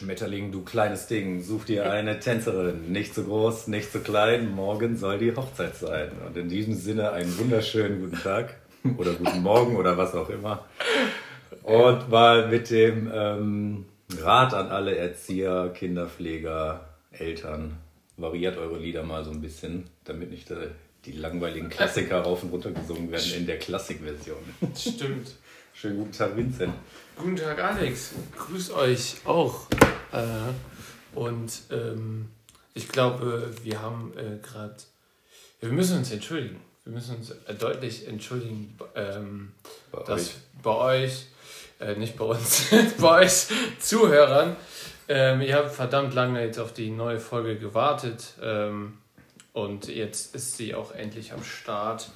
Schmetterling, du kleines Ding, such dir eine Tänzerin, nicht zu groß, nicht zu klein, morgen soll die Hochzeit sein. Und in diesem Sinne einen wunderschönen guten Tag oder guten Morgen oder was auch immer. Und mal mit dem ähm, Rat an alle Erzieher, Kinderpfleger, Eltern, variiert eure Lieder mal so ein bisschen, damit nicht äh, die langweiligen Klassiker rauf und runter gesungen werden in der Klassikversion. Stimmt. Schönen guten Tag, Vincent. Guten Tag, Alex. Grüß euch auch. Äh, und ähm, ich glaube, wir haben äh, gerade. Wir müssen uns entschuldigen. Wir müssen uns äh, deutlich entschuldigen, ähm, Bei dass euch. bei euch, äh, nicht bei uns, bei euch Zuhörern, ähm, ihr habt verdammt lange jetzt auf die neue Folge gewartet. Ähm, und jetzt ist sie auch endlich am Start.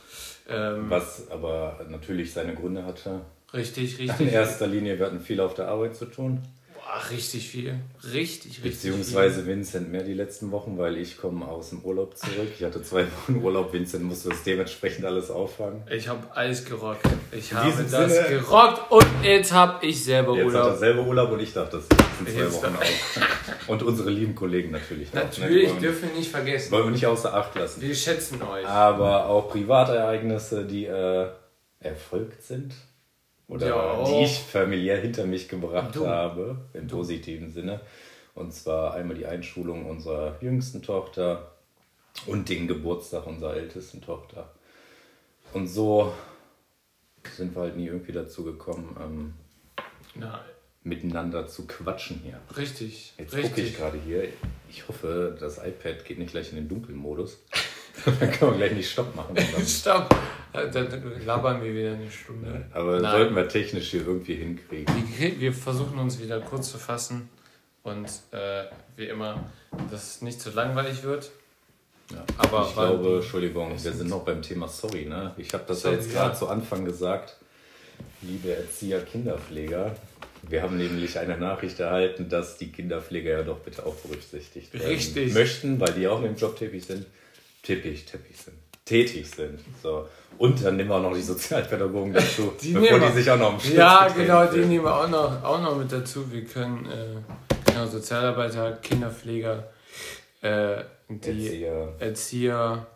Ähm, Was aber natürlich seine Gründe hatte. Richtig, richtig. In erster Linie, wir hatten viel auf der Arbeit zu tun. Boah, richtig viel. Richtig, richtig Beziehungsweise Vincent mehr die letzten Wochen, weil ich komme aus dem Urlaub zurück. Ich hatte zwei Wochen Urlaub. Vincent musste das dementsprechend alles auffangen. viel. Ich habe alles gerockt. Ich In habe das Sinne- gerockt und jetzt habe ich selber Jetzt hat er Urlaub. selber Urlaub und ich darf das in zwei Jetzt Wochen auch. Und unsere lieben Kollegen natürlich. auch, ne? Natürlich Wollen wir- dürfen wir nicht vergessen. Wollen wir nicht außer Acht lassen. Wir schätzen euch. Aber auch Privatereignisse, die äh, erfolgt sind. Oder Ja. die ich familiär hinter mich gebracht Du. habe, im positiven Sinne. Und zwar einmal die Einschulung unserer jüngsten Tochter und den Geburtstag unserer ältesten Tochter. Und so sind wir halt nie irgendwie dazu gekommen, ähm, Na, miteinander zu quatschen hier. richtig. Jetzt gucke ich gerade hier. Ich hoffe, das iPad geht nicht gleich in den Dunkelmodus. Dann kann man gleich nicht Stopp machen. Stopp. Dann labern wir wieder eine Stunde. Aber Nein. sollten wir technisch hier irgendwie hinkriegen. Wir, versuchen uns wieder kurz zu fassen und äh, wie immer, dass es nicht zu langweilig wird. Ja. Aber ich glaube, Entschuldigung, wir sind noch beim Thema Sorry. Ne? Ich habe das ja jetzt ja. gerade zu Anfang gesagt. Liebe Erzieher, Kinderpfleger. Wir haben nämlich eine Nachricht erhalten, dass die Kinderpfleger ja doch bitte auch berücksichtigt werden Richtig. möchten, weil die auch im Job tätig sind. Tippig, tippig sind. Tätig sind. So. Und dann nehmen wir auch noch die Sozialpädagogen dazu, Die bevor die sich auch noch im Schlips Ja, genau, die nehmen wir auch noch, auch noch mit dazu. Wir können äh, genau, Sozialarbeiter, Kinderpfleger, äh, die Erzieher. Erzieher.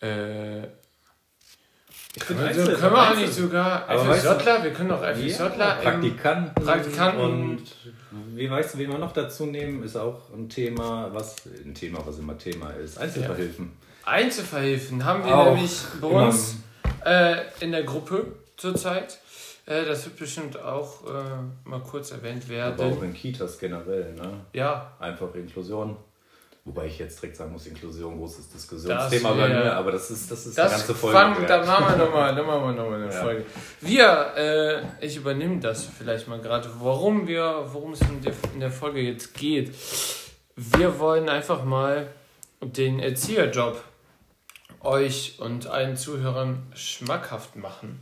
Äh, Ich können, bin wir, Einzel- können wir auch nicht sogar Aber weißt du- FSJler? Wir können auch FSJler. im- Praktikanten, Praktikanten. und wie weißt du, wen wir noch dazu nehmen, ist auch ein Thema, was ein Thema, was immer Thema ist. Einzelverhilfen. Einzelverhilfen haben wir Auch nämlich bei uns äh, in der Gruppe zurzeit. Äh, das wird bestimmt auch äh, mal kurz erwähnt Aber auch werden. in Kitas generell, ne? Ja, Einfach Inklusion. Wobei ich jetzt direkt sagen muss, Inklusion, großes Diskussionsthema bei mir, aber das ist, das ist eine das ganze Folge. wert. da machen wir nochmal noch mal, noch mal eine Ja. Folge. Wir, äh, ich übernehme das vielleicht mal gerade, warum wir, worum es in der, in der Folge jetzt geht. Wir wollen einfach mal den Erzieherjob euch und allen Zuhörern schmackhaft machen.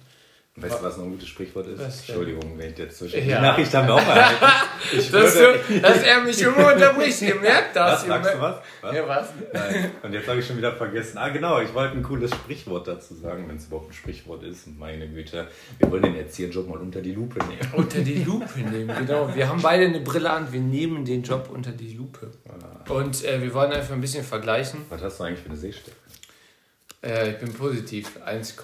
Weißt du, was noch ein gutes Sprichwort ist? Was? Entschuldigung, wenn ich jetzt zwischen Ja. Die Nachricht haben wir auch erhalten. Ich Dass, würde, du, dass er mich immer unterbricht, ihr merkt das. was, sagst du was? was? Ja, was? Nein. Und jetzt habe ich schon wieder vergessen. Ah, genau, ich wollte ein cooles Sprichwort dazu sagen, wenn es überhaupt ein Sprichwort ist. Meine Güte, wir wollen den Erzieherjob mal unter die Lupe nehmen. Unter die Lupe nehmen, genau. Wir haben beide eine Brille an, wir nehmen den Job unter die Lupe. Und äh, wir wollen einfach ein bisschen vergleichen. Was hast du eigentlich für eine Sehstärke? Äh, ich bin positiv, 1,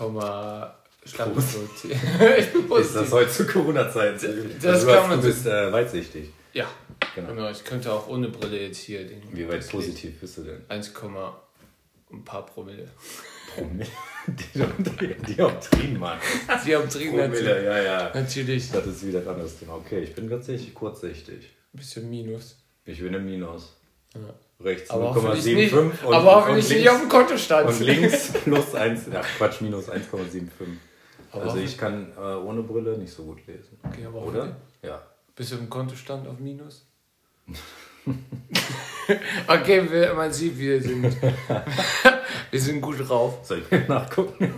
Schlag Prost. mich tot. ich bin Ist positiv. das heute zu Corona-Zeiten? das du, kann man du bist äh, weitsichtig. Ja, Genau. genau. Ich könnte auch ohne Brille jetzt hier den. Wie weit positiv bist du denn? 1, ein paar Promille. Promille. Die Dioptrien, Mann. Dringend natürlich. Promille, ja, ja. Natürlich. Das ist wieder ein anderes Thema. Okay, ich bin tatsächlich kurzsichtig. Ein bisschen Minus. Ich bin im Minus. Ja. Rechts Aber hoffentlich nicht, 0,75 und, aber hoffentlich nicht auf dem Kontostand. und links plus 1, ja Quatsch, minus 1,75. Aber Also ich kann äh, ohne Brille nicht so gut lesen. Okay, aber Oder? hoffentlich- Ja. Bist du im Kontostand auf Minus? okay, wir, man sieht, wir sind, wir sind gut drauf. Soll ich nachgucken?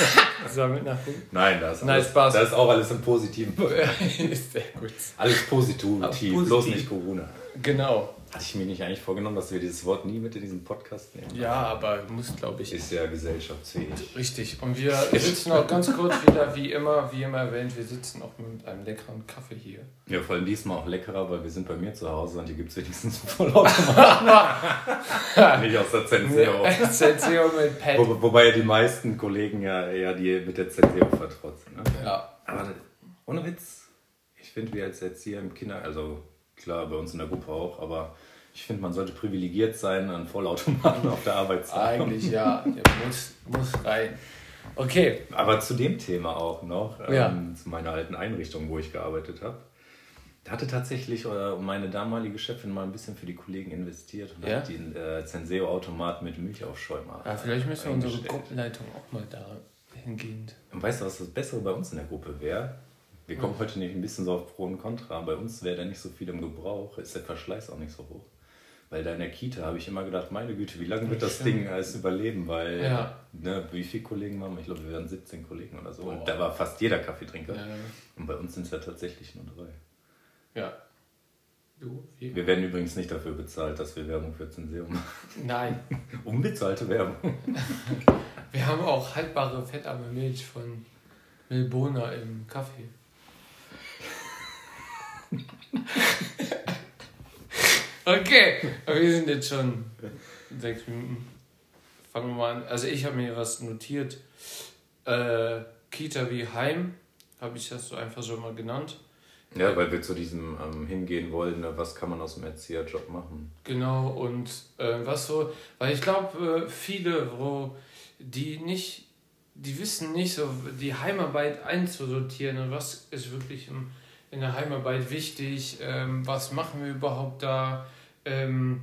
Sollen wir nachgucken? Nein, das ist, Nein, alles, Spaß. das ist auch alles im Positiven. Ist sehr gut. Alles positiv. bloß nicht Corona. Genau. Hatte ich mir nicht eigentlich vorgenommen, dass wir dieses Wort nie mit in diesem Podcast nehmen? Ja, aber muss, glaube ich. Ist ja gesellschaftsfähig. Richtig. Und wir sitzen auch ganz kurz wieder, wie immer, wie immer erwähnt, wir sitzen auch mit einem leckeren Kaffee hier. Ja, vor allem diesmal auch leckerer, weil wir sind bei mir zu Hause und hier gibt es wenigstens Vollautomaten. nicht aus der Zenseo. Zenseo mit Pet. Wo, wobei ja die meisten Kollegen ja eher die mit der Zenseo vertrotzen. Ne? Ja. Aber ohne Witz, ich finde, wir als Erzieher im Kinder, also klar, bei uns in der Gruppe auch, aber ich finde, man sollte privilegiert sein, einen Vollautomaten auf der Arbeit zu haben. Eigentlich ja, der muss, muss rein. Okay. Aber zu dem Thema auch noch, Ja. ähm, zu meiner alten Einrichtung, wo ich gearbeitet habe. Da hatte tatsächlich äh, meine damalige Chefin mal ein bisschen für die Kollegen investiert und Ja? hat den äh, Zenseo-Automat mit Milchaufschäumer. Ja, vielleicht müssen wir unsere eingestellt. Gruppenleitung auch mal da hingehend. Und weißt du, was das Bessere bei uns in der Gruppe wäre? Wir kommen heute nämlich ein bisschen so auf Pro und Contra. Bei uns wäre da nicht so viel im Gebrauch, ist der Verschleiß auch nicht so hoch. Weil da in der Kita habe ich immer gedacht, meine Güte, wie lange wird das. Ding als überleben? Weil, Ja. ne, wie viele Kollegen haben wir? Ich glaube, wir waren 17 Kollegen oder so. Boah. Und da war fast jeder Kaffeetrinker. Ja. Und bei uns sind es ja tatsächlich nur drei. ja. Du? Wie? Wir werden übrigens nicht dafür bezahlt, dass wir Werbung für Zenseum machen. Nein. Unbezahlte Werbung. Wir haben auch haltbare fettarme Milch von Milbona im Kaffee. okay, aber wir sind jetzt schon sechs Minuten. Fangen wir mal an. Also ich habe mir was notiert. Äh, Kita wie Heim, habe ich das so einfach so mal genannt. Ja, weil wir zu diesem ähm, hingehen wollen, ne, was kann man aus dem Erzieherjob machen? Genau, und äh, was so, weil ich glaube, äh, viele, wo die nicht, die wissen nicht so, die Heimarbeit einzusortieren und was ist wirklich im, in der Heimarbeit wichtig, ähm, was machen wir überhaupt da. Ähm,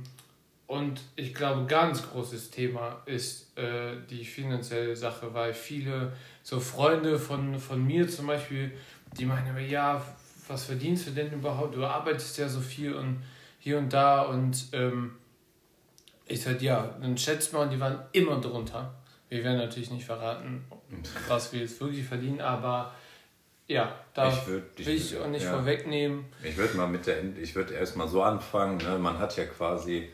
und ich glaube, ganz großes Thema ist äh, die finanzielle Sache, weil viele so Freunde von, von mir zum Beispiel, die meinen aber, ja, was verdienst du denn überhaupt? Du arbeitest ja so viel und hier und da und ähm, ich sag ja, dann schätzt man, die waren immer drunter. Wir werden natürlich nicht verraten, was wir jetzt wirklich verdienen, aber ja, da Ich würd- ich will ich auch nicht ja. vorwegnehmen. Ich würde mal mit der, ich würde erstmal so anfangen. Ne? Man hat ja quasi,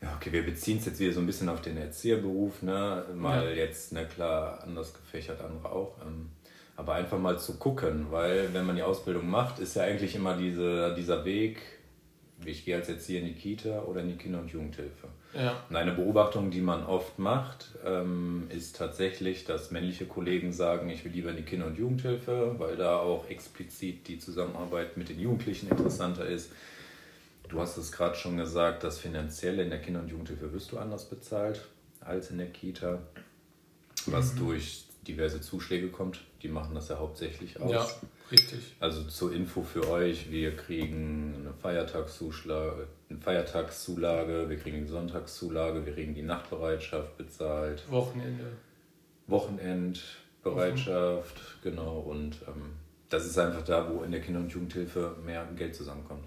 ja, okay, wir beziehen es jetzt wieder so ein bisschen auf den Erzieherberuf, ne? Mal Ja. jetzt, na klar, anders gefächert, andere auch. Ähm, aber einfach mal zu gucken, weil wenn man die Ausbildung macht, ist ja eigentlich immer diese, dieser Weg, ich gehe als Erzieher in die Kita oder in die Kinder- und Jugendhilfe. Ja, Und eine Beobachtung, die man oft macht, ähm, ist tatsächlich, dass männliche Kollegen sagen, ich will lieber in die Kinder- und Jugendhilfe, weil da auch explizit die Zusammenarbeit mit den Jugendlichen interessanter ist. Du hast es gerade schon gesagt, das Finanzielle in der Kinder- und Jugendhilfe wirst du anders bezahlt als in der Kita, was durch diverse Zuschläge kommt. Die machen das ja hauptsächlich aus. ja, richtig. Also zur Info für euch, wir kriegen eine Feiertagszulage, eine Feiertagszulage, wir kriegen die Sonntagszulage, wir kriegen die Nachtbereitschaft bezahlt, Wochenende. Wochenendbereitschaft, genau. Und ähm, das ist einfach da, wo in der Kinder- und Jugendhilfe mehr Geld zusammenkommt.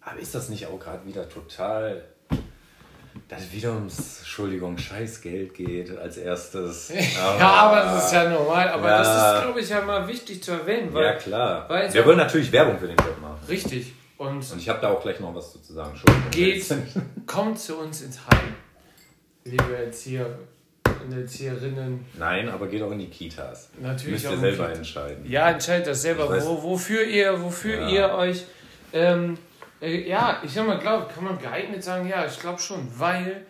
Aber ist das nicht auch gerade wieder total, dass wieder ums, Entschuldigung, Scheißgeld geht als erstes? Ja, aber das ist ja normal. Aber Ja. das ist, glaube ich, ja mal wichtig zu erwähnen, weil Ja, klar. weil wir wollen natürlich Werbung für den Job machen. richtig. Und Und ich habe da auch gleich noch was zu sagen. Geht, kommt zu uns ins Heim, liebe Erzieher und Erzieherinnen. Nein, aber geht auch in die Kitas. Natürlich Müsst auch ihr selber Kita. entscheiden. Ja, entscheidet das selber, wo, wofür ihr, wofür Ja. ihr euch. Ähm, äh, ja, ich sag mal, glaub, kann man geeignet sagen, ja, ich glaube schon, weil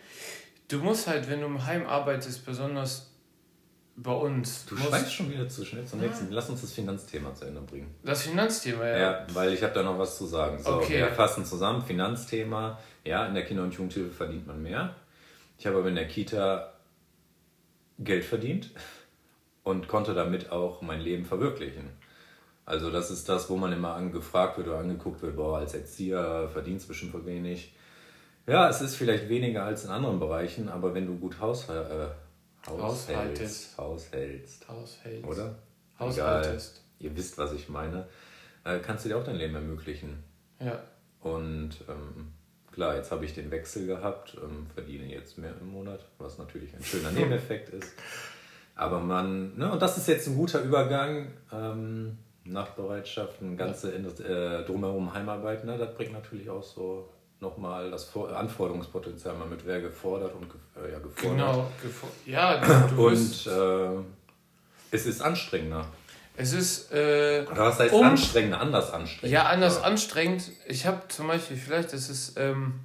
du musst halt, wenn du im Heim arbeitest, besonders bei uns, Du schweifst schon wieder zu schnell zum nächsten. Lass uns das Finanzthema zu Ende bringen. das Finanzthema, ja. Ja, weil ich habe da noch was zu sagen. So, Okay. wir fassen zusammen. Finanzthema. Ja, in der Kinder- und Jugendhilfe verdient man mehr. Ich habe aber in der Kita Geld verdient und konnte damit auch mein Leben verwirklichen. Also das ist das, wo man immer angefragt wird oder angeguckt wird, boah, als Erzieher verdienst du bestimmt wenig. Ja, es ist vielleicht weniger als in anderen Bereichen, aber wenn du gut Haus, äh, haushältst, haushältst, Haushältst. oder? Haushaltest. Egal, ihr wisst, was ich meine. Äh, kannst du dir auch dein Leben ermöglichen. Ja. Und ähm, klar, jetzt habe ich den Wechsel gehabt, ähm, verdiene jetzt mehr im Monat, was natürlich ein schöner Nebeneffekt ist. Aber man, ne, und das ist jetzt ein guter Übergang. Ähm, Nachtbereitschaften, ganze äh, drumherum Heimarbeit, ne, das bringt natürlich auch so nochmal das Anforderungspotenzial mal mit wer gefordert und äh, ja, gefordert. Genau, ja. Du und äh, es ist anstrengender. Es ist. Äh, Oder was heißt um, anstrengender? Anders anstrengend. Ja, anders ja. anstrengend. Ich habe zum Beispiel, vielleicht ist es. Ähm,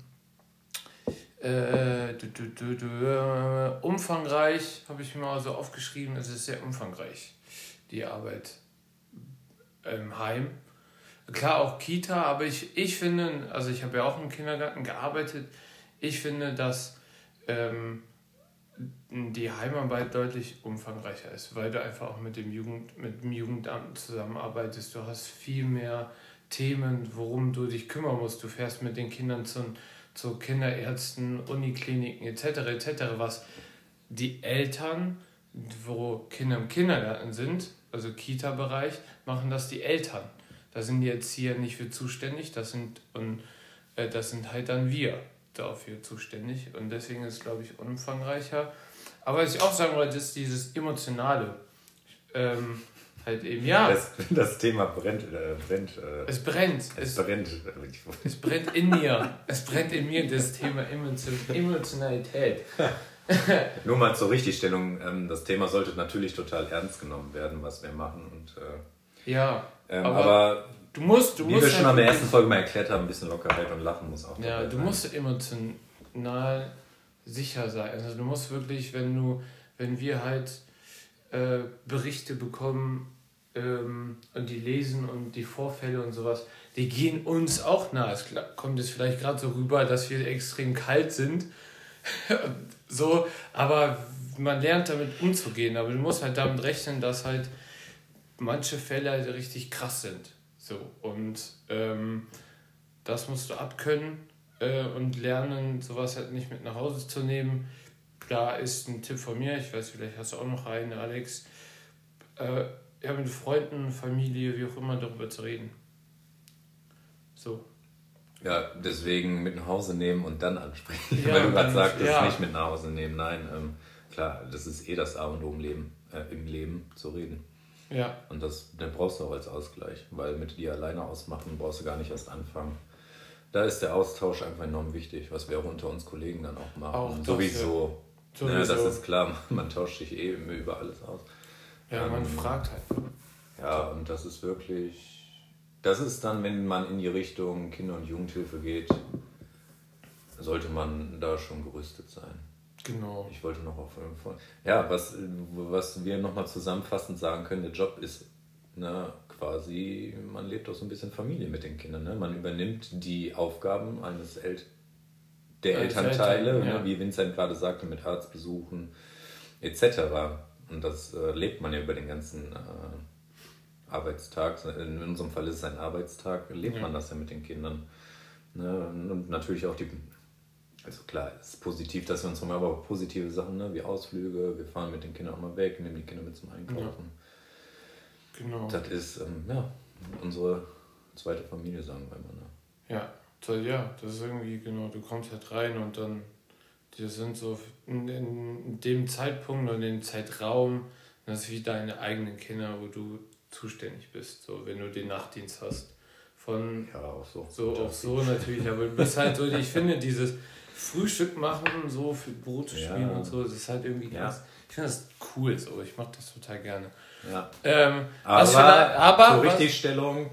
äh, du, du, du, umfangreich, habe ich mir mal so aufgeschrieben. Es ist sehr umfangreich, die Arbeit im Heim. Klar auch Kita, aber ich, ich finde, also ich habe ja auch im Kindergarten gearbeitet, ich finde, dass ähm, die Heimarbeit deutlich umfangreicher ist, weil du einfach auch mit dem, Jugend, mit dem Jugendamt zusammenarbeitest. Du hast viel mehr Themen, worum du dich kümmern musst. Du fährst mit den Kindern zu, zu Kinderärzten, Unikliniken etc. etc., was die Eltern, wo Kinder im Kindergarten sind, also Kita-Bereich, machen das die Eltern. Da sind die Erzieher nicht für zuständig, das sind, und, äh, das sind halt dann wir dafür zuständig. Und deswegen ist es, glaube ich, umfangreicher. Aber was ich auch sagen wollte, ist dieses Emotionale. Ähm, halt eben, ja. Das, das Thema brennt. Äh, brennt äh, es brennt. Es, es brennt. Es brennt in mir. Es brennt in mir das Thema Emotionalität. Nur mal zur Richtigstellung. Ähm, das Thema sollte natürlich total ernst genommen werden, was wir machen. Und, äh, ja. Ähm, aber, aber, du musst, du wie musst wir schon halt in der ersten Folge mal erklärt haben, ein bisschen Lockerheit und Lachen muss auch Ja, du sein. musst emotional sicher sein. Also du musst wirklich, wenn du, wenn wir halt äh, Berichte bekommen ähm, und die lesen und die Vorfälle und sowas, die gehen uns auch nahe. Es kommt jetzt vielleicht gerade so rüber, dass wir extrem kalt sind. so, aber man lernt damit umzugehen. Aber du musst halt damit rechnen, dass halt manche Fälle halt richtig krass sind. So, und ähm, das musst du abkönnen äh, und lernen, sowas halt nicht mit nach Hause zu nehmen. Da ist ein Tipp von mir, ich weiß, vielleicht hast du auch noch einen, Alex. Äh, ja, mit Freunden, Familie, wie auch immer, darüber zu reden. So. Ja, deswegen mit nach Hause nehmen und dann ansprechen. Ja, Weil du gerade sagst, das ja. nicht mit nach Hause nehmen. Nein, ähm, klar, das ist eh das A und O im Leben, äh, im Leben zu reden. Ja. Und das, den brauchst du auch als Ausgleich, weil mit dir alleine ausmachen brauchst du gar nicht erst anfangen. Da ist der Austausch einfach enorm wichtig, was wir auch unter uns Kollegen dann auch machen. Auch Sowieso. Ja. Ne, das ist klar, man tauscht sich eh immer über alles aus. Ja, man ähm, fragt halt. Ja, und das ist wirklich, das ist dann, wenn man in die Richtung Kinder- und Jugendhilfe geht, sollte man da schon gerüstet sein. Genau. Ich wollte noch auf Ja, was, was wir nochmal zusammenfassend sagen können, der Job ist ne, quasi, man lebt auch so ein bisschen Familie mit den Kindern. Ne? Man übernimmt die Aufgaben eines El der Als Elternteile, Eltern, ja. ne, wie Vincent gerade sagte, mit Arztbesuchen etc. Und das äh, lebt man ja über den ganzen äh, Arbeitstag. In unserem Fall ist es ein Arbeitstag, lebt ja. man das ja mit den Kindern. Ne? Und natürlich auch die also klar, es ist positiv, dass wir uns mal, aber auch positive Sachen, ne, wie Ausflüge, wir fahren mit den Kindern auch mal weg, nehmen die Kinder mit zum Einkaufen. Ja. Genau. Das ist, ähm, ja, unsere zweite Familie, sagen wir mal. Ne? Ja, so, ja, das ist irgendwie, genau, du kommst halt rein und dann, die sind so in, in dem Zeitpunkt und in dem Zeitraum, das ist wie deine eigenen Kinder, wo du zuständig bist, so wenn du den Nachtdienst hast. Von ja, auch so. So, auch so natürlich, aber du bist halt so, ich finde dieses, Frühstück machen, so für Brote spielen ja. und so, das ist halt irgendwie ganz. Ja. Ich finde das cool so, ich mache das total gerne. Ja. Ähm, aber, aber zur Richtigstellung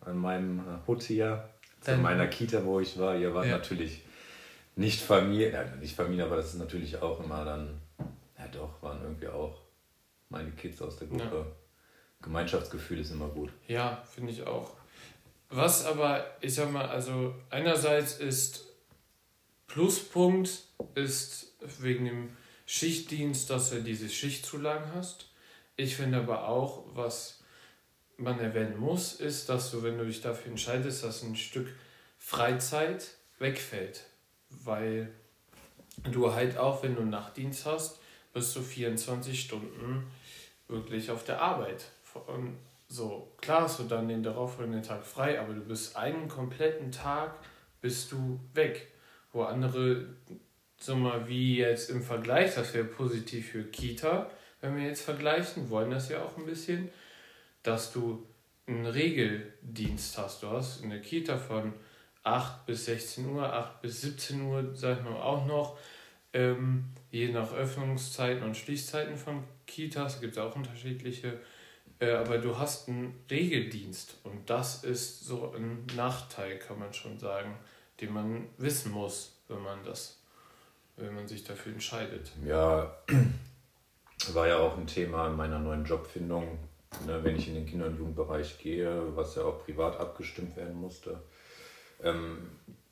an meinem Hut hier, zu meiner Kita, wo ich war, ihr wart ja. natürlich nicht Familie, ja, nicht Familie, aber das ist natürlich auch immer dann, ja doch, waren irgendwie auch meine Kids aus der Gruppe. Ja. Gemeinschaftsgefühl ist immer gut. Ja, finde ich auch. Was aber, ich sag mal, also einerseits ist Pluspunkt ist wegen dem Schichtdienst, dass du diese Schichtzulagen hast. Ich finde aber auch, was man erwähnen muss, ist, dass du, wenn du dich dafür entscheidest, dass ein Stück Freizeit wegfällt. Weil du halt auch, wenn du Nachtdienst hast, bist du 24 Stunden wirklich auf der Arbeit. Und so, klar hast du dann den darauffolgenden Tag frei, aber du bist einen kompletten Tag bist du weg wo andere, so mal wie jetzt im Vergleich, das wäre positiv für Kita, wenn wir jetzt vergleichen, wollen das ja auch ein bisschen, dass du einen Regeldienst hast. Du hast eine Kita von 8 bis 16 Uhr, 8 bis 17 Uhr, sag ich mal auch noch. Ähm, je nach Öffnungszeiten und Schließzeiten von Kitas gibt es auch unterschiedliche. Äh, aber du hast einen Regeldienst und das ist so ein Nachteil, kann man schon sagen, den man wissen muss, wenn man das, wenn man sich dafür entscheidet. Ja, war ja auch ein Thema in meiner neuen Jobfindung, ne, wenn ich in den Kinder- und Jugendbereich gehe, was ja auch privat abgestimmt werden musste. Ähm,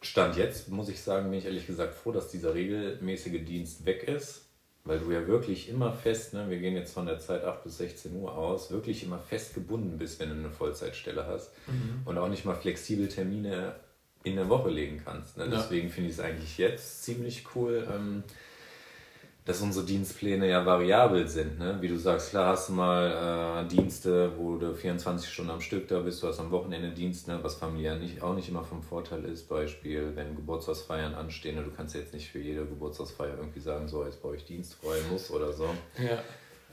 Stand jetzt, muss ich sagen, bin ich ehrlich gesagt froh, dass dieser regelmäßige Dienst weg ist, weil du ja wirklich immer fest, ne, wir gehen jetzt von der Zeit 8 bis 16 Uhr aus, wirklich immer fest gebunden bist, wenn du eine Vollzeitstelle hast mhm. und auch nicht mal flexibel Termine in der Woche legen kannst. Ne? Ja. Deswegen finde ich es eigentlich jetzt ziemlich cool. Ähm, dass unsere Dienstpläne ja variabel sind. Ne? Wie du sagst, klar hast du mal äh, Dienste, wo du 24 Stunden am Stück da bist, du hast am Wochenende Dienst, ne? was familiär nicht, auch nicht immer vom Vorteil ist. Beispiel, wenn Geburtstagsfeiern anstehen, ne? du kannst jetzt nicht für jede Geburtstagsfeier irgendwie sagen, so jetzt brauche ich Dienst frei muss oder so. Ja.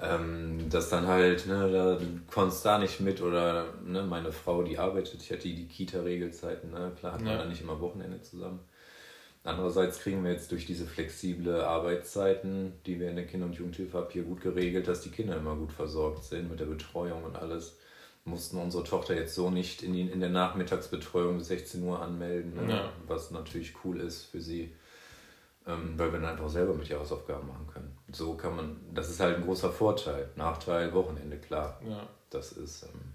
Ähm, dass dann halt, ne, da, du konntest da nicht mit oder ne, meine Frau, die arbeitet, ich hatte die, die Kita-Regelzeiten, ne? klar hat man ja. dann nicht immer Wochenende zusammen. Andererseits kriegen wir jetzt durch diese flexible Arbeitszeiten, die wir in der Kinder- und Jugendhilfe haben, hier gut geregelt, dass die Kinder immer gut versorgt sind mit der Betreuung und alles. Mussten unsere Tochter jetzt so nicht in, die, in der Nachmittagsbetreuung bis 16 Uhr anmelden, ne? ja. was natürlich cool ist für sie, ähm, weil wir dann einfach selber mit ihr Hausaufgaben machen können. So kann man, das ist halt ein großer Vorteil. Nachteil, Wochenende, klar. Ja. Das ist, ähm,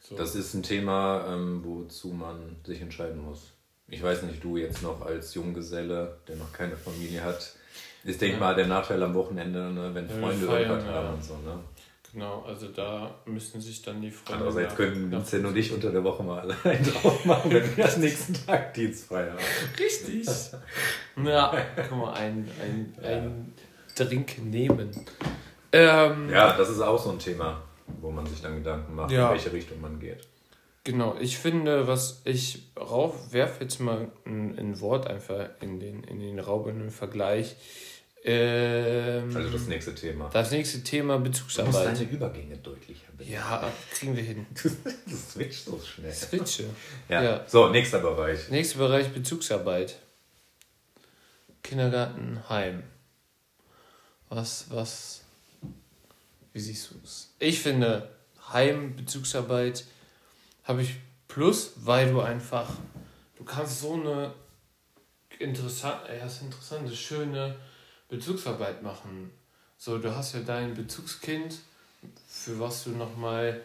so. das ist ein Thema, ähm, wozu man sich entscheiden muss ich weiß nicht, du jetzt noch als Junggeselle, der noch keine Familie hat, ist, denke ich ja. mal, der Nachteil am Wochenende, ne, wenn ja, Freunde irgendwas haben ja. und so. Ne? Genau, also da müssen sich dann die Freunde. Andererseits könnten Vincent und ich unter der Woche mal allein drauf machen, wenn wir das nächsten Tag dienstfrei haben. Richtig. ja, guck mal, ein, ein, ein Drink nehmen. Ähm, ja, das ist auch so ein Thema, wo man sich dann Gedanken macht, in welche Richtung man geht. Genau, ich finde, was ich rauf, werfe jetzt mal ein, ein, Wort einfach in den, in den Raum, in den Vergleich. Ähm, also das nächste Thema. Das nächste Thema Bezugsarbeit. Du musst deine Übergänge deutlicher benennen. Ja, kriegen wir hin. Du switchst so schnell. Switche. Ja. ja. So, nächster Bereich. Nächster Bereich Bezugsarbeit. Kindergarten, Heim. Was, was, wie siehst du es? Ich finde, Heim, Bezugsarbeit habe ich Plus, weil du einfach, du kannst so eine interessante, ja, interessante, schöne Bezugsarbeit machen. So, du hast ja dein Bezugskind, für was du nochmal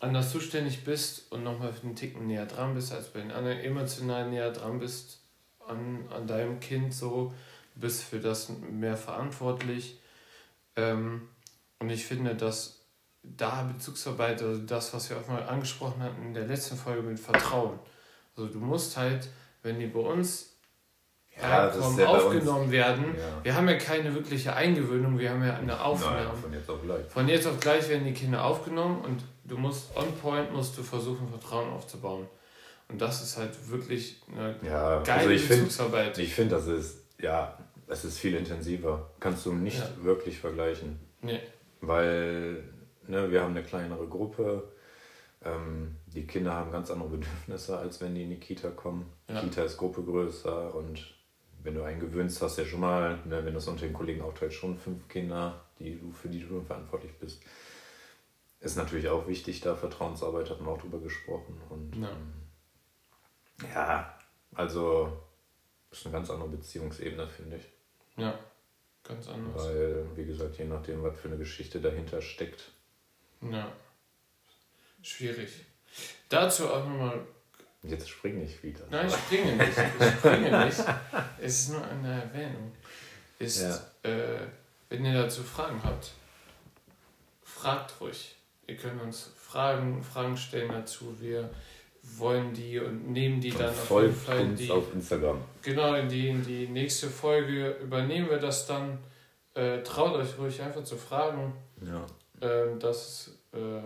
anders zuständig bist und nochmal einen Ticken näher dran bist, als bei den anderen emotional näher dran bist an, an deinem Kind so, du bist für das mehr verantwortlich. Ähm, und ich finde, dass da Bezugsarbeit, also das, was wir auch mal angesprochen hatten in der letzten Folge mit Vertrauen. Also du musst halt, wenn die bei uns ja, ja aufgenommen werden, ja. wir haben ja keine wirkliche Eingewöhnung, wir haben ja eine Aufnahme. Nein, von jetzt auf gleich. Von jetzt auf gleich werden die Kinder aufgenommen und du musst on point musst du versuchen, Vertrauen aufzubauen. Und das ist halt wirklich eine ja, geile also ich Bezugsarbeit. Find, ich finde, das ist, ja, es ist viel intensiver. Kannst du nicht wirklich vergleichen. Nee. Weil ne, wir haben eine kleinere Gruppe. Ähm, die Kinder haben ganz andere Bedürfnisse, als wenn die in die Kita kommen. Ja. Kita ist Gruppe größer und wenn du einen gewöhnst, hast du ja schon mal, ne, wenn du es unter den Kollegen aufteilt, schon fünf Kinder, die du, für die du verantwortlich bist. Ist natürlich auch wichtig, da Vertrauensarbeit hat man auch drüber gesprochen. Und ja, ähm, ja also ist eine ganz andere Beziehungsebene, finde ich. Ja, ganz anders. Weil, wie gesagt, je nachdem, was für eine Geschichte dahinter steckt, ja. Schwierig. Dazu auch nochmal. Jetzt springe ich wieder. Nein, ich springe nicht. Ich springe nicht. Es ist nur eine Erwähnung. Ist, ja. äh, wenn ihr dazu Fragen habt, fragt ruhig. Ihr könnt uns Fragen, Fragen stellen dazu. Wir wollen die und nehmen die dann auf jeden Fall die, auf Instagram. Genau, in die, in die nächste Folge übernehmen wir das dann. Äh, traut euch ruhig einfach zu fragen. Ja. Ähm, das, äh,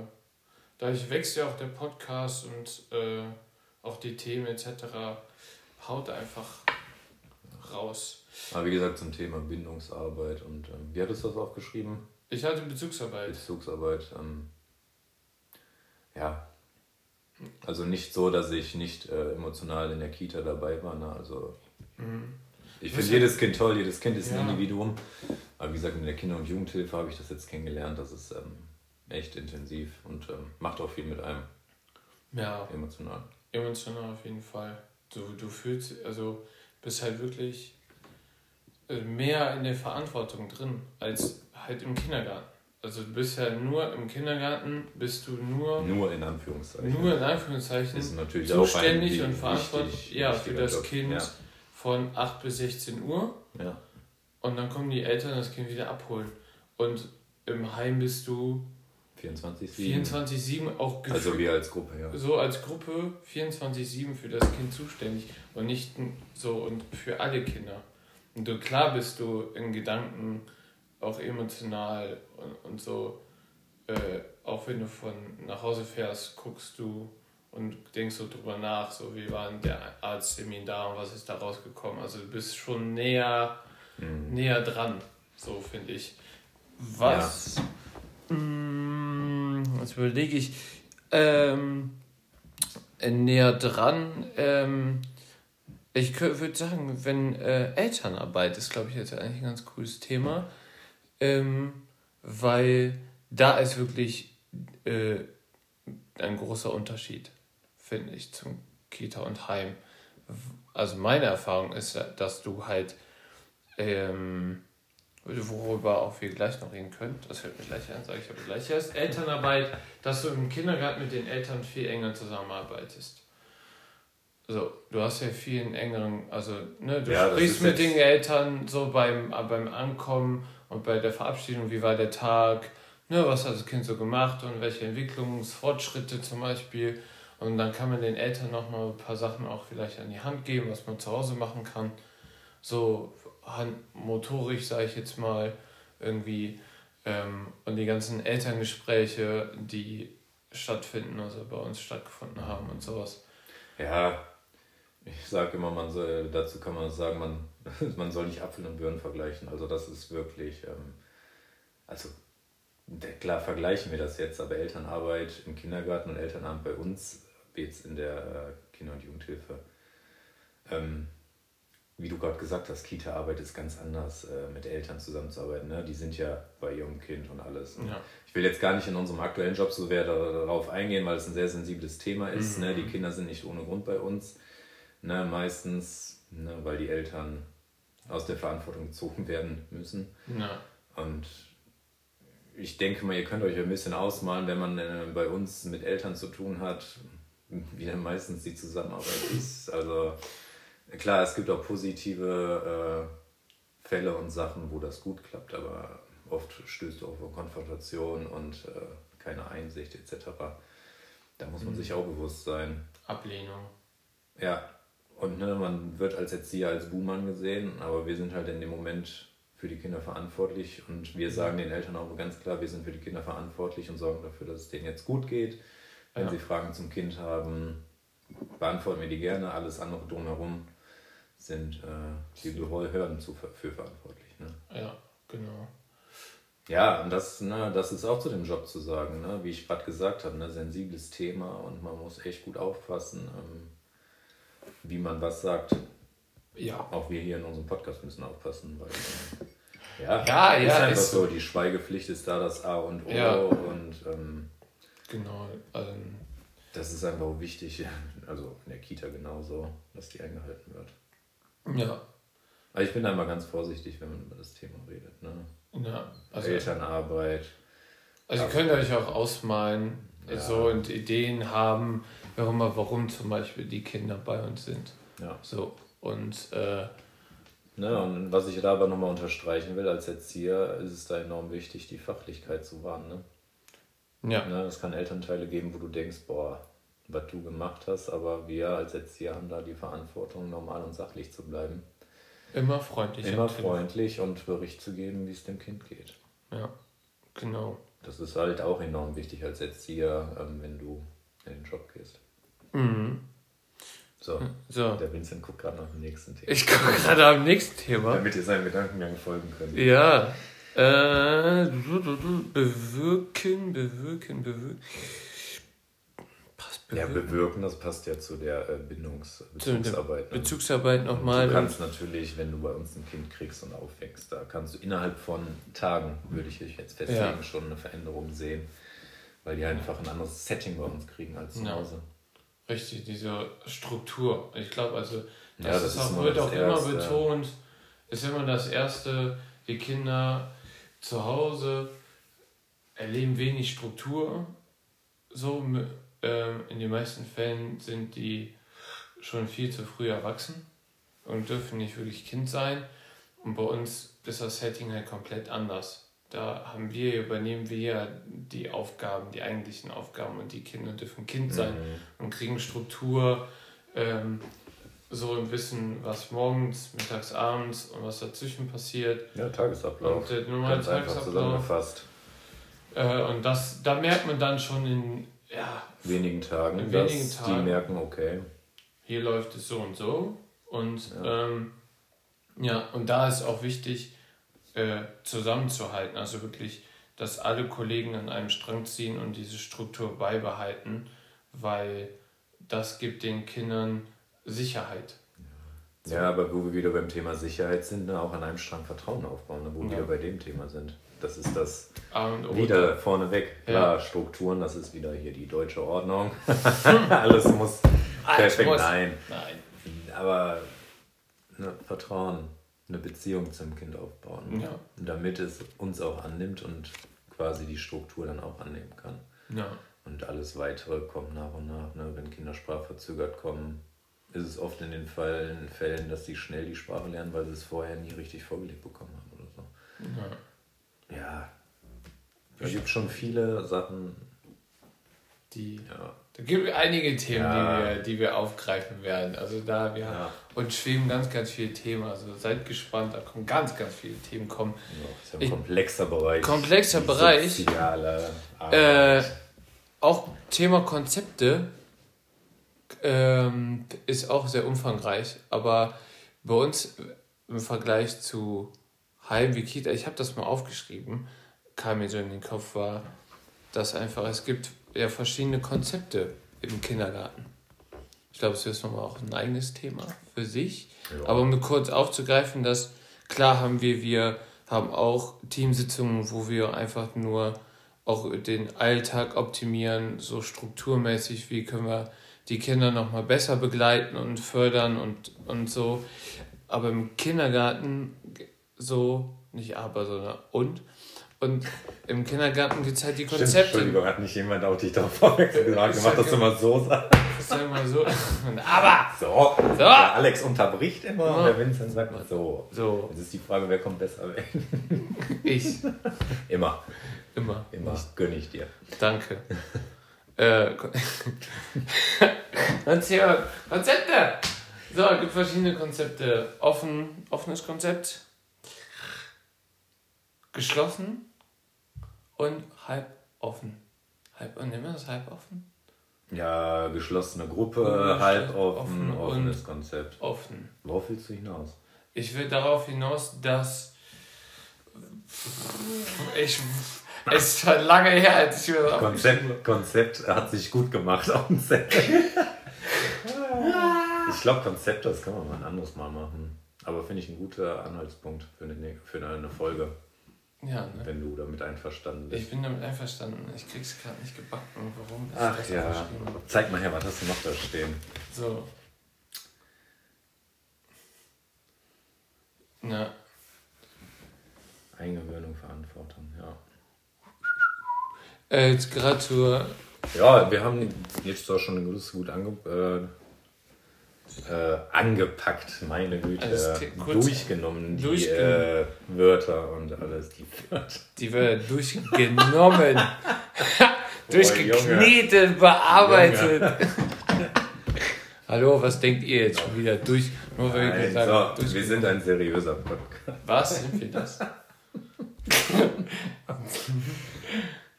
dadurch wächst ja auch der Podcast und äh, auch die Themen etc. haut einfach raus. Aber wie gesagt, zum Thema Bindungsarbeit und ähm, wie hattest du das aufgeschrieben? Ich hatte Bezugsarbeit. Bezugsarbeit, ähm, ja. Also nicht so, dass ich nicht äh, emotional in der Kita dabei war. Ne? Also Mhm. ich finde jedes Kind toll, jedes Kind ist ein Ja. Individuum. Aber wie gesagt, in der Kinder- und Jugendhilfe habe ich das jetzt kennengelernt. Das ist ähm, echt intensiv und ähm, macht auch viel mit einem Ja, emotional. emotional auf jeden Fall. Du, du fühlst, also bist halt wirklich äh, mehr in der Verantwortung drin als halt im Kindergarten. Also du bist ja nur im Kindergarten, bist du nur, Nur in Anführungszeichen. nur in Anführungszeichen ist natürlich zuständig auch ein und verantwortlich wichtig- ja, für das Job. Kind Ja. von 8 bis 16 Uhr Ja. und dann kommen die Eltern das Kind wieder abholen. Und im Heim bist du 24, 24-7 auch gefühlt. Also wir als Gruppe, ja. so als Gruppe 24-7 für das Kind zuständig und nicht so und für alle Kinder. Und du, klar bist du in Gedanken auch emotional und, und so, äh, auch wenn du von nach Hause fährst, guckst du und denkst so drüber nach, so wie war denn der Arzttermin da und was ist da rausgekommen. Also du bist schon näher, Mhm. näher dran, so finde ich. Was? Mm, Jetzt überlege ich. Ähm, äh, näher dran. Ähm, ich würde sagen, wenn äh, Elternarbeit ist, glaube ich, jetzt eigentlich ein ganz cooles Thema. Ähm, weil da ist wirklich äh, ein großer Unterschied, finde ich, zum Kita und Heim. Also meine Erfahrung ist, dass du halt ähm, worüber auch wir gleich noch reden können, das fällt mir gleich ein, sage ich aber gleich erst. Elternarbeit, dass du im Kindergarten mit den Eltern viel enger zusammenarbeitest. So, du hast ja viel engeren, also ne, du Ja, sprichst mit den Eltern so beim, beim Ankommen und bei der Verabschiedung, wie war der Tag, ne, was hat das Kind so gemacht und welche Entwicklungsfortschritte zum Beispiel. Und dann kann man den Eltern nochmal ein paar Sachen auch vielleicht an die Hand geben, was man zu Hause machen kann. So handmotorisch, sage ich jetzt mal, irgendwie. Ähm, und die ganzen Elterngespräche, die stattfinden, also bei uns stattgefunden haben und sowas. Ja, ich sage immer, man soll, dazu kann man sagen, man, man soll nicht Apfel und Birnen vergleichen. Also das ist wirklich, ähm, also klar vergleichen wir das jetzt, aber Elternarbeit im Kindergarten und Elternabend bei uns, jetzt in der äh, Kinder- und Jugendhilfe. Ähm, wie du gerade gesagt hast, Kita-Arbeit ist ganz anders, äh, mit Eltern zusammenzuarbeiten. Ne? Die sind ja bei ihrem Kind und alles. Ja. Ich will jetzt gar nicht in unserem aktuellen Job so sehr darauf eingehen, weil es ein sehr sensibles Thema ist. Mhm. Ne? Die Kinder sind nicht ohne Grund bei uns. Ne? Meistens, ne? weil die Eltern aus der Verantwortung gezogen werden müssen. Ja. Und ich denke mal, ihr könnt euch ein bisschen ausmalen, wenn man äh, bei uns mit Eltern zu tun hat, wie dann meistens die Zusammenarbeit ist. Also klar, es gibt auch positive äh, Fälle und Sachen, wo das gut klappt, aber oft stößt du auf Konfrontation und äh, keine Einsicht etc. Da muss man sich auch bewusst sein. Ablehnung. Ja, und ne, man wird als Erzieher als Buhmann gesehen, aber wir sind halt in dem Moment für die Kinder verantwortlich und wir sagen den Eltern auch ganz klar, wir sind für die Kinder verantwortlich und sorgen dafür, dass es denen jetzt gut geht. Wenn Ja. sie Fragen zum Kind haben, beantworten wir die gerne. Alles andere drumherum sind äh, die Behörden zu, für verantwortlich. Ne? Ja, genau. Ja, und das, ne, das ist auch zu dem Job zu sagen, ne? wie ich gerade gesagt habe, ne? sensibles Thema und man muss echt gut aufpassen, ähm, wie man was sagt. Ja. Auch wir hier in unserem Podcast müssen aufpassen, weil äh, ja, Ja, ist ja, einfach ist so. Die Schweigepflicht ist da das A und O Ja. und ähm, Genau. Ähm, das ist einfach wichtig, also in der Kita genauso, dass die eingehalten wird. ja. Aber ich bin da immer ganz vorsichtig, wenn man über das Thema redet. Ne? Ja. Also, Elternarbeit. also ihr könnt euch auch ausmalen, Ja. so und Ideen haben, warum, warum zum Beispiel die Kinder bei uns sind. Ja. So. Und äh, Ne, und was ich da aber nochmal unterstreichen will, als Erzieher ist es da enorm wichtig, die Fachlichkeit zu wahren. Ne? ja. Ne, es kann Elternteile geben, wo du denkst, boah, was du gemacht hast, aber wir als Erzieher haben da die Verantwortung, normal und sachlich zu bleiben. Immer freundlich. Immer freundlich und Bericht zu geben, wie es dem Kind geht. Ja. Genau. Das ist halt auch enorm wichtig als Erzieher, ähm, wenn du in den Job gehst. Mhm. So, So. der Vincent guckt gerade nach dem nächsten Thema. Ich gucke gerade am nächsten Thema. Damit ihr seinen Gedankengang folgen könnt. Ja. Äh, bewirken, bewirken, bewirken. Pass Ja, bewirken, das passt ja zu der äh, Bindungsbezugsarbeit. Ne? Bezugsarbeit nochmal. Du kannst natürlich, wenn du bei uns ein Kind kriegst und aufwächst, da kannst du innerhalb von Tagen, würde ich jetzt festlegen, ja. schon eine Veränderung sehen, weil die einfach ein anderes Setting bei uns kriegen als zu Hause. Richtig, diese Struktur. Ich glaube, also, das, ja, das ist auch, wird auch immer betont, ist immer das Erste, die Kinder zu Hause erleben wenig Struktur, so ähm, in den meisten Fällen sind die schon viel zu früh erwachsen und dürfen nicht wirklich Kind sein. Und bei uns ist das Setting halt komplett anders. Da haben wir, übernehmen wir ja die Aufgaben, die eigentlichen Aufgaben und die Kinder dürfen Kind sein mhm. und kriegen Struktur, ähm, so ein Wissen, was morgens, mittags, abends und was dazwischen passiert. Ja, Tagesablauf. Und der normale Tagesablauf. Zusammengefasst. Äh, und das, da merkt man dann schon in ja, wenigen Tagen, in dass wenigen Tagen, die merken, okay. Hier läuft es so und so. Und ja, ähm, ja und da ist auch wichtig, äh, zusammenzuhalten. Also wirklich, dass alle Kollegen an einem Strang ziehen und diese Struktur beibehalten, weil das gibt den Kindern Sicherheit. Ja, aber wo wir wieder beim Thema Sicherheit sind, ne, auch an einem Strang Vertrauen aufbauen, ne, wo ja. wir bei dem Thema sind. Das ist das wieder vorneweg. Klar, ja. Strukturen, das ist wieder hier die deutsche Ordnung. Alles muss perfekt. Muss. Nein. Nein. Aber ne, Vertrauen, eine Beziehung zum Kind aufbauen. Ja. Damit es uns auch annimmt und quasi die Struktur dann auch annehmen kann. Ja. Und alles weitere kommt nach und nach. Ne? Wenn Kinder sprachverzögert kommen, ist es oft in den Fällen, Fällen, dass sie schnell die Sprache lernen, weil sie es vorher nie richtig vorgelegt bekommen haben oder so. Ja ja, es gibt schon viele Sachen, die. Ja. Da gibt es einige Themen, ja. die, wir, die wir aufgreifen werden. Also da wir ja. uns schweben ganz, ganz viele Themen. Also seid gespannt, da kommen ganz, ganz viele Themen kommen. Ja, das ist ein ich, komplexer Bereich. Komplexer Bereich. Soziale äh, auch Thema Konzepte ähm, ist auch sehr umfangreich, aber bei uns im Vergleich zu Heim wie Kita, ich habe das mal aufgeschrieben, kam mir so in den Kopf, war, dass einfach, es gibt ja verschiedene Konzepte im Kindergarten. Ich glaube, es ist nochmal auch ein eigenes Thema für sich. Ja. Aber um kurz aufzugreifen, dass klar haben wir, wir haben auch Teamsitzungen, wo wir einfach nur auch den Alltag optimieren, so strukturmäßig, wie können wir die Kinder nochmal besser begleiten und fördern und, und so. Aber im Kindergarten so, nicht aber, sondern und. Und im Kindergarten gibt es halt die Konzepte. Entschuldigung, hat nicht jemand auch dich darauf vormerksam gemacht, dass du mal so sagst? Ich sag mal so. aber! So! so. Der Alex unterbricht immer ja. und der Vincent sagt mal so. So. Jetzt ist die Frage, wer kommt besser weg? Ich. Immer. Immer. Immer. Ich. Gönne ich dir. Danke. äh, Konzepte! So, es gibt verschiedene Konzepte. Offen, offenes Konzept, geschlossen und halb offen. Halb, nehmen wir das halb offen? Ja, geschlossene Gruppe, halb offen, offen offenes Konzept. Offen. Worauf willst du hinaus? Ich will darauf hinaus, dass ich es ist schon lange her, als ich mir das Konzept, Konzept hat sich gut gemacht auf dem Set. ich glaube, Konzept, das kann man mal ein anderes Mal machen. Aber finde ich ein guter Anhaltspunkt für eine, für eine Folge. Ja, ne? Wenn du damit einverstanden bist. Ich bin damit einverstanden. Ich krieg's gerade nicht gebacken. Warum? Ach das ja. Zeig mal her, was hast du noch da stehen? So. Na. Eingewöhnung, Verantwortung, ja. Äh, jetzt gerade zur. Ja, wir haben jetzt doch schon gut ange äh, äh, angepackt, meine Güte, also durchgenommen, die äh, Wörter und alles, die Wörter. Die Wörter durchgenommen, durchgeknetet, bearbeitet. Hallo, was denkt ihr jetzt schon wieder? Durch, nur weil Nein, gesagt, so, wir sind ein seriöser Podcast. Was? Sind wir das?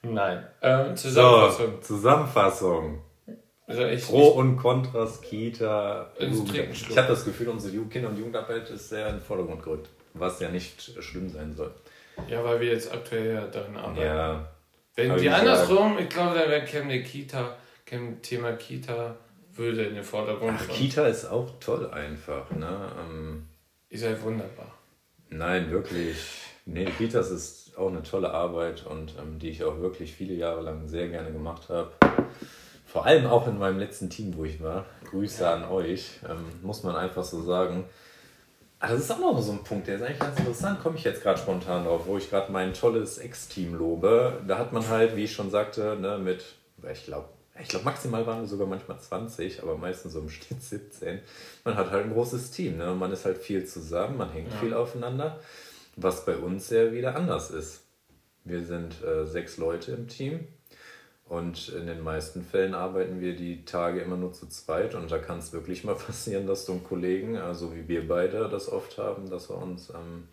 Nein. Ähm, Zusammenfassung. So, Zusammenfassung. Also ich, Pro ich, und Kontras, Kita, Ich habe das Gefühl, unsere Kinder- und Jugendarbeit ist sehr in den Vordergrund gerückt, was ja nicht schlimm sein soll. Ja, weil wir jetzt aktuell ja darin arbeiten. Ja. Wenn die andersrum, ich glaube, dann wäre Chemnitz Kita Thema Kita würde in den Vordergrund Ach, Kita ist auch toll einfach. Ne? Ähm, Ihr seid wunderbar. Nein, wirklich. Nee, Kitas ist auch eine tolle Arbeit und ähm, die ich auch wirklich viele Jahre lang sehr gerne gemacht habe. Vor allem auch in meinem letzten Team, wo ich war. Grüße ja. an euch, ähm, muss man einfach so sagen. Aber das ist auch noch so ein Punkt, der ist eigentlich ganz interessant, komme ich jetzt gerade spontan drauf, wo ich gerade mein tolles Ex-Team lobe. Da hat man halt, wie ich schon sagte, ne, mit, ich glaube, ich glaube, maximal waren wir sogar manchmal 20, aber meistens so im Schnitt 17. Man hat halt ein großes Team. Ne? Man ist halt viel zusammen, man hängt ja. viel aufeinander, was bei uns ja wieder anders ist. Wir sind äh, sechs Leute im Team und in den meisten Fällen arbeiten wir die Tage immer nur zu zweit und da kann es wirklich mal passieren, dass du einen Kollegen, also wie wir beide das oft haben, dass wir uns ähm,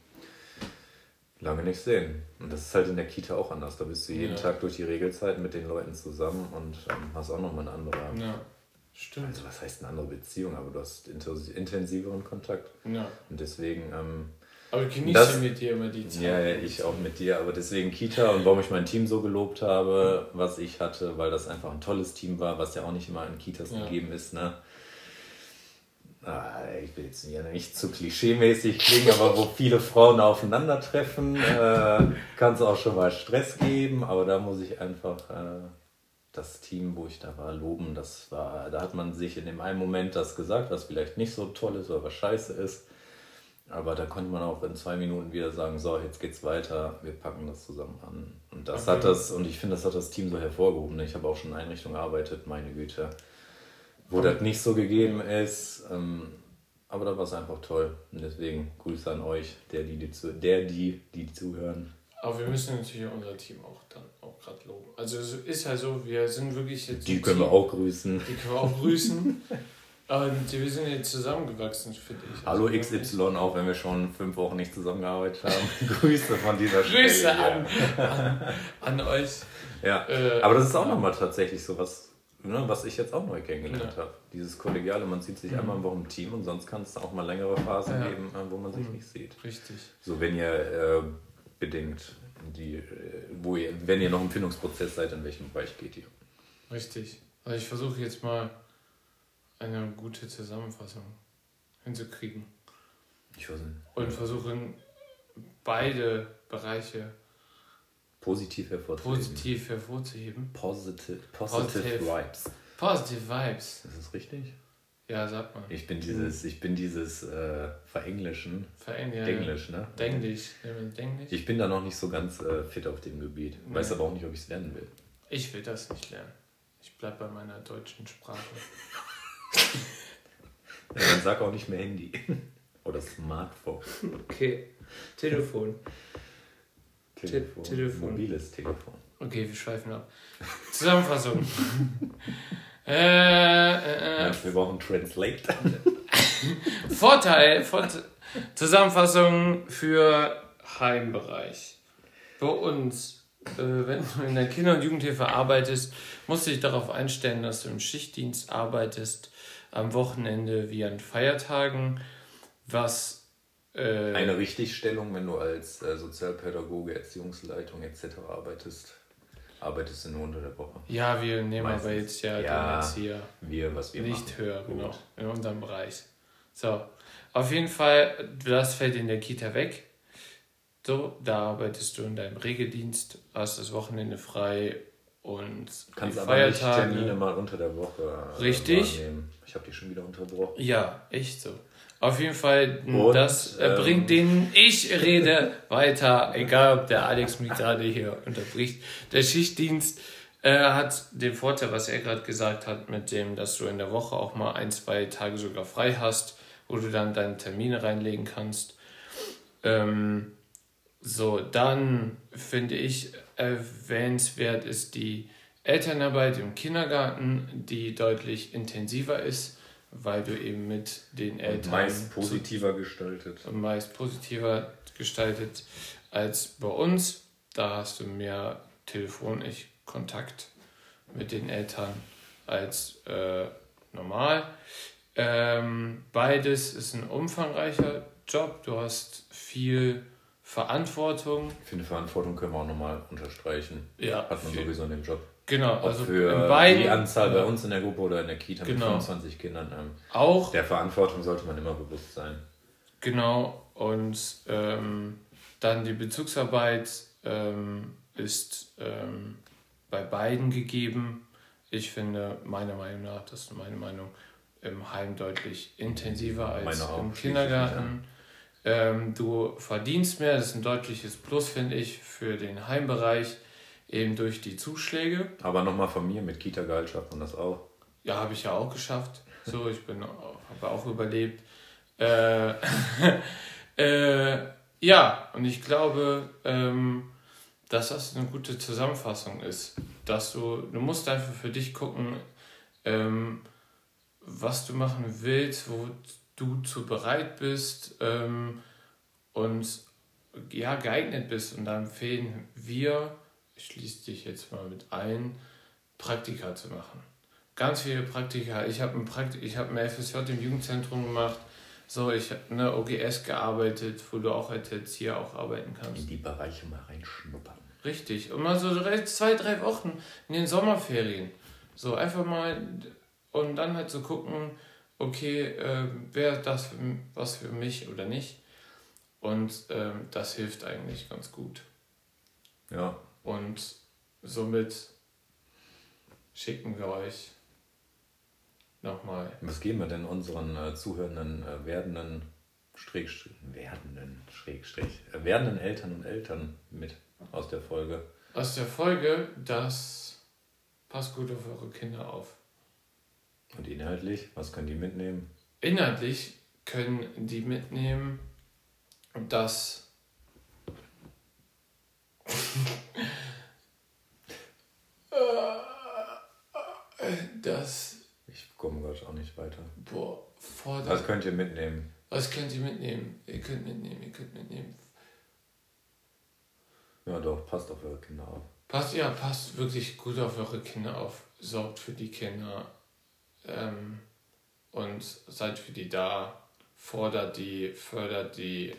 lange nicht sehen. Und das ist halt in der Kita auch anders. Da bist du jeden ja. Tag durch die Regelzeiten mit den Leuten zusammen und ähm, hast auch nochmal eine andere. Ja, stimmt. Also, was heißt eine andere Beziehung? Aber du hast intensiveren Kontakt. Ja. Und deswegen. Ähm, aber genieße das, mit dir immer die Zeit. Ja, ja, ich auch mit dir. Aber deswegen Kita und warum ich mein Team so gelobt habe, was ich hatte, weil das einfach ein tolles Team war, was ja auch nicht immer in Kitas ja. gegeben ist. Ne? Ah, ich will jetzt ja nicht zu klischeemäßig klingen, aber wo viele Frauen aufeinandertreffen, äh, kann es auch schon mal Stress geben. Aber da muss ich einfach äh, das Team, wo ich da war, loben. Das war, da hat man sich in dem einen Moment das gesagt, was vielleicht nicht so toll ist oder was scheiße ist. Aber da konnte man auch in zwei Minuten wieder sagen, so, jetzt geht's weiter, wir packen das zusammen an. Und das okay. hat das, und ich finde, das hat das Team so hervorgehoben. Ich habe auch schon in Einrichtungen gearbeitet, meine Güte wo das nicht so gegeben ist. Ähm, aber da war es einfach toll. Und deswegen Grüße an euch, der, die, die, der, die, die zuhören. Aber wir müssen natürlich unser Team auch dann auch gerade loben. Also es ist halt so, wir sind wirklich jetzt. Die können Team, wir auch grüßen. Die können wir auch grüßen. Und wir sind jetzt zusammengewachsen, finde ich. Hallo also XY, auch wenn wir schon fünf Wochen nicht zusammengearbeitet haben. Grüße von dieser Stelle. Grüße an, an, an, euch. Ja, äh, aber das ist auch nochmal tatsächlich so was ne, was ich jetzt auch neu kennengelernt ja. habe. Dieses Kollegiale, man sieht sich mhm. einmal im Woche im Team und sonst kann es auch mal längere Phasen ja. geben, äh, wo man sich mhm. nicht sieht. Richtig. So, wenn ihr äh, bedingt, die, äh, wo ihr, wenn ihr noch im Findungsprozess seid, in welchem Bereich geht ihr? Richtig. Also ich versuche jetzt mal eine gute Zusammenfassung hinzukriegen. Ich weiß nicht. Und versuche beide Bereiche positiv hervorzuheben. Positiv hervorzuheben. Positive, positive, positive Vibes. Positive Vibes. Ist das richtig? Ja, sag mal. Ich bin dieses, ich bin dieses äh, Verenglischen. Vereng ja, Denglisch, ne? Denglisch. Denglisch. Ich bin da noch nicht so ganz äh, fit auf dem Gebiet. Nee. Weiß aber auch nicht, ob ich es lernen will. Ich will das nicht lernen. Ich bleib bei meiner deutschen Sprache. ja, dann sag auch nicht mehr Handy. Oder Smartphone. Okay. Telefon. Telefon. Telefon. Mobiles Telefon. Okay, wir schweifen ab. Zusammenfassung. äh, äh, äh, wir brauchen Translate. Vorteil, Vorteil, Zusammenfassung für Heimbereich. Bei uns, äh, wenn du in der Kinder- und Jugendhilfe arbeitest, musst du dich darauf einstellen, dass du im Schichtdienst arbeitest, am Wochenende wie an Feiertagen, was äh, Eine Richtigstellung, wenn du als äh, Sozialpädagoge, Erziehungsleitung etc. arbeitest, arbeitest du nur unter der Woche. Ja, wir nehmen Meistens. aber jetzt ja, ja den Erzieher. Wir, was wir Nicht machen. höher, Gut. genau, in unserem Bereich. So, auf jeden Fall, das fällt in der Kita weg. So, da arbeitest du in deinem Regeldienst, hast das Wochenende frei und kannst aber Feiertage. nicht Termine mal unter der Woche äh, Richtig. Wahrnehmen. Ich habe die schon wieder unterbrochen. Ja, echt so. Auf jeden Fall, Und, das äh, bringt den ich rede weiter, egal ob der Alex mich gerade hier unterbricht. Der Schichtdienst äh, hat den Vorteil, was er gerade gesagt hat, mit dem, dass du in der Woche auch mal ein, zwei Tage sogar frei hast, wo du dann deine Termine reinlegen kannst. Ähm, so, dann finde ich erwähnenswert ist die Elternarbeit im Kindergarten, die deutlich intensiver ist weil du eben mit den Eltern. Und meist positiver gestaltet. Meist positiver gestaltet als bei uns. Da hast du mehr telefonisch Kontakt mit den Eltern als äh, normal. Ähm, beides ist ein umfangreicher Job. Du hast viel Verantwortung. Ich finde, Verantwortung können wir auch nochmal unterstreichen. Ja. Hat man sowieso in dem Job. Genau, Ob also für beiden. die Anzahl bei uns in der Gruppe oder in der Kita Genau. mit 25 Kindern. Ähm, Auch, der Verantwortung sollte man immer bewusst sein. genau. Und ähm, dann die Bezugsarbeit ähm, ist ähm, bei beiden gegeben. Ich finde, meiner Meinung nach, das ist meine Meinung, im Heim deutlich intensiver als Meine im Kindergarten. Ähm, du verdienst mehr, das ist ein deutliches Plus, finde ich, für den Heimbereich, eben durch die Zuschläge. Aber nochmal von mir, mit Kita-Gehalt schafft man das auch. Ja, habe ich ja auch geschafft. So, ich bin habe auch überlebt. Äh, äh, ja, und ich glaube, ähm, dass das eine gute Zusammenfassung ist. Dass du, du musst einfach für dich gucken, ähm, was du machen willst, wo du zu bereit bist ähm, und ja, geeignet bist. Und da empfehlen wir, ich schließe dich jetzt mal mit ein, Praktika zu machen. Ganz viele Praktika. Ich habe ein, Prakt ich hab ein FSJ im Jugendzentrum gemacht. So, ich habe eine OGS gearbeitet, wo du auch als Erzieher auch arbeiten kannst. In die Bereiche mal reinschnuppern. Richtig. Und mal so drei, zwei, drei Wochen in den Sommerferien. So einfach mal und dann halt so gucken, okay, äh, wäre das für, was für mich oder nicht. Und ähm, das hilft eigentlich ganz gut. Ja, Und somit schicken wir euch nochmal. was geben wir denn unseren äh, zuhörenden, äh, werdenden, Schrägstrich, werdenden, Schrägstrich, äh, werdenden Eltern und Eltern mit aus der Folge? Aus der Folge, das passt gut auf eure Kinder auf. Und inhaltlich, was können die mitnehmen? Inhaltlich können die mitnehmen, dass dass Ich komme gerade auch nicht weiter. boah, vor Was könnt ihr mitnehmen? was könnt ihr mitnehmen? Ihr könnt mitnehmen, ihr könnt mitnehmen. Ja, doch, passt auf eure Kinder auf. Passt, ja, passt wirklich gut auf eure Kinder auf. Sorgt für die Kinder ähm, und seid für die da. Fordert die, fördert die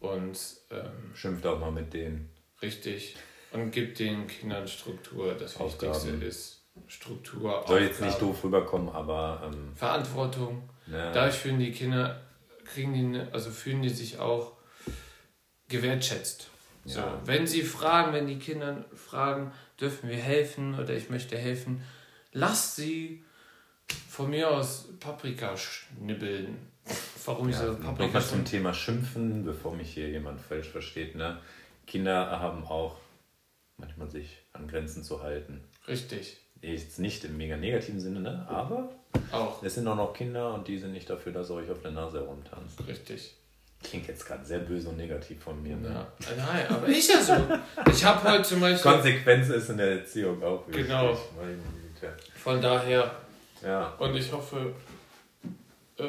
und ähm, Schimpft auch mal mit denen. richtig. Und gibt den Kindern Struktur. Das Aufgaben. Wichtigste ist Struktur. Soll jetzt nicht Aufgaben, doof rüberkommen, aber ähm, Verantwortung. ne, Dadurch fühlen die Kinder, kriegen die, also fühlen die sich auch gewertschätzt. So, Ja. wenn sie fragen, wenn die Kinder fragen, dürfen wir helfen oder ich möchte helfen, lasst sie von mir aus Paprika schnibbeln. Warum ich ja, so nochmal Paprika zum? Thema Schimpfen, bevor mich hier jemand falsch versteht. Ne? Kinder haben auch manchmal sich an Grenzen zu halten. Richtig, Jetzt nicht im mega negativen Sinne, ne? aber auch es sind auch noch Kinder und die sind nicht dafür, dass ihr euch auf der Nase herumtanzt. richtig. Klingt jetzt gerade sehr böse und negativ von mir. Ne? Ja. Nein, aber ich ja so. Ich habe heute zum Beispiel, Konsequenz ist in der Erziehung auch wichtig. Genau. Von daher, Ja. und ich hoffe, äh,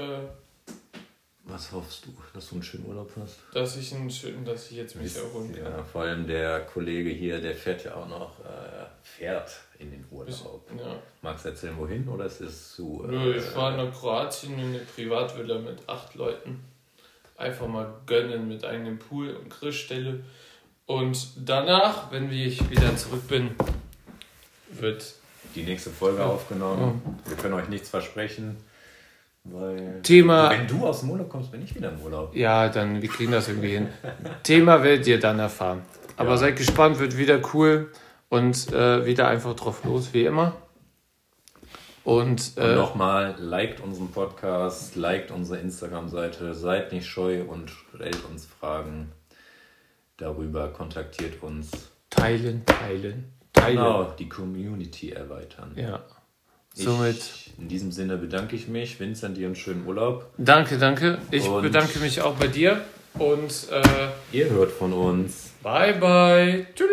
Was hoffst du, dass du einen schönen Urlaub hast? dass ich einen schönen, dass ich jetzt mich erholen kann. Ja, vor allem der Kollege hier, der fährt ja auch noch, äh, fährt in den Urlaub. Ja. Magst du erzählen, wohin oder ist es zu... Nö, äh, ich fahre nach Kroatien in eine Privatvilla mit acht Leuten. Einfach mal gönnen mit eigenem Pool und Grillstelle. Und danach, wenn ich wieder zurück bin, wird die nächste Folge Ja. aufgenommen. Wir können euch nichts versprechen, weil... Thema- Wenn du aus dem Urlaub kommst, bin ich wieder im Urlaub. Ja, dann, wir kriegen das irgendwie hin. Thema werdet ihr dann erfahren. Aber Ja. seid gespannt, wird wieder cool und äh, wieder einfach drauf los, wie immer. Und, Und äh, nochmal, liked unseren Podcast, liked unsere Instagram-Seite, seid nicht scheu und stellt uns Fragen darüber, kontaktiert uns. teilen, teilen, teilen. Genau, die Community erweitern. Ja. Ich, Somit in diesem Sinne bedanke ich mich. Vincent, dir einen schönen Urlaub. danke, danke. Ich Und- bedanke mich auch bei dir und äh, Ihr hört von uns. bye bye. Tschüss.